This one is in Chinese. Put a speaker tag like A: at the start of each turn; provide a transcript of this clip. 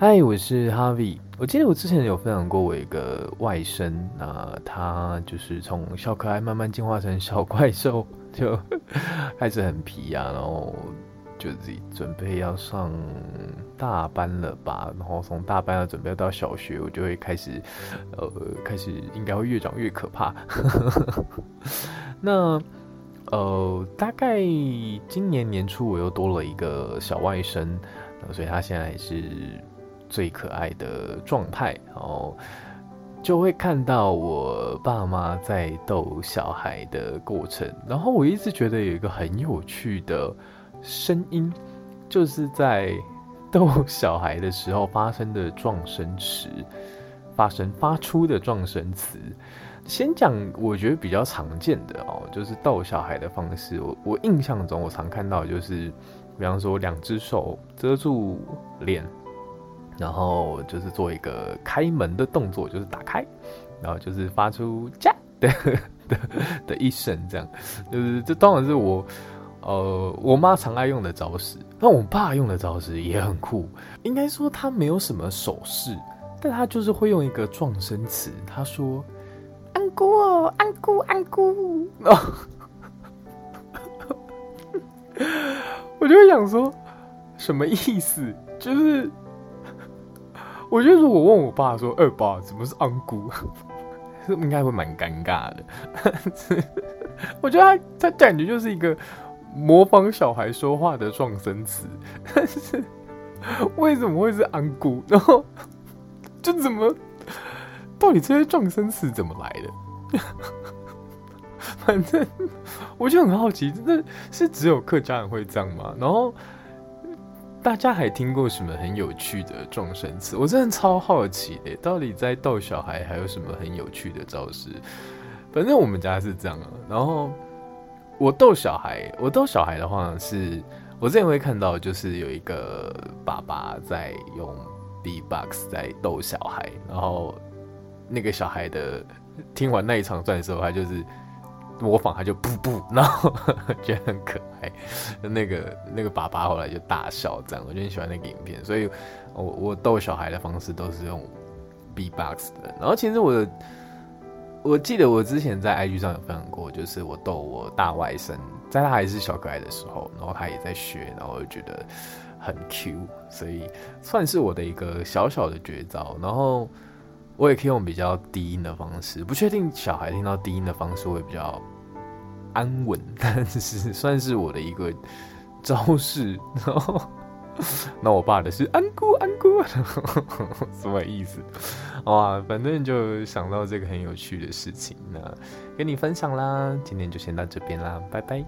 A: 嗨，我是 Harvie。我记得我之前有分享过我一个外甥，那他就是从小可爱慢慢进化成小怪兽，就开始很皮啊，然后就自己准备要上大班了吧，然后从大班要准备到小学，我就会开始，呃，开始应该会越长越可怕。那呃，大概今年年初我又多了一个小外甥，所以他现在是。最可爱的状态，然后就会看到我爸妈在逗小孩的过程。然后我一直觉得有一个很有趣的声音，就是在逗小孩的时候发生的撞声词，发生发出的撞声词。先讲我觉得比较常见的哦，就是逗小孩的方式。我我印象中我常看到就是，比方说两只手遮住脸。然后就是做一个开门的动作，就是打开，然后就是发出“家”的的的一声，这样，就是这当然是我，呃，我妈常爱用的招式。那我爸用的招式也很酷，应该说他没有什么手势，但他就是会用一个撞声词，他说：“安姑哦，安姑，安姑。”我就会想说，什么意思？就是。我觉得如果问我爸说：“二爸，怎么是安姑？” 应该会蛮尴尬的。我觉得他他感觉就是一个模仿小孩说话的状声词，但 是为什么会是安姑？然后就怎么到底这些状声词怎么来的？反正我就很好奇，那是只有客家人会这样吗？然后。大家还听过什么很有趣的撞声词？我真的超好奇的，到底在逗小孩还有什么很有趣的招式？反正我们家是这样啊。然后我逗小孩，我逗小孩的话是，我之前会看到，就是有一个爸爸在用 B-box 在逗小孩，然后那个小孩的听完那一场段的时候，他就是。模仿他就噗噗，然后觉得很可爱。那个那个爸爸后来就大笑，这样我就很喜欢那个影片。所以我我逗小孩的方式都是用 B-box 的。然后其实我我记得我之前在 IG 上有分享过，就是我逗我大外甥，在他还是小可爱的时候，然后他也在学，然后我就觉得很 Q，所以算是我的一个小小的绝招。然后。我也可以用比较低音的方式，不确定小孩听到低音的方式会比较安稳，但是算是我的一个招式。然后，那我爸的是安姑安姑，什么意思？哇，反正就想到这个很有趣的事情，那跟你分享啦。今天就先到这边啦，拜拜。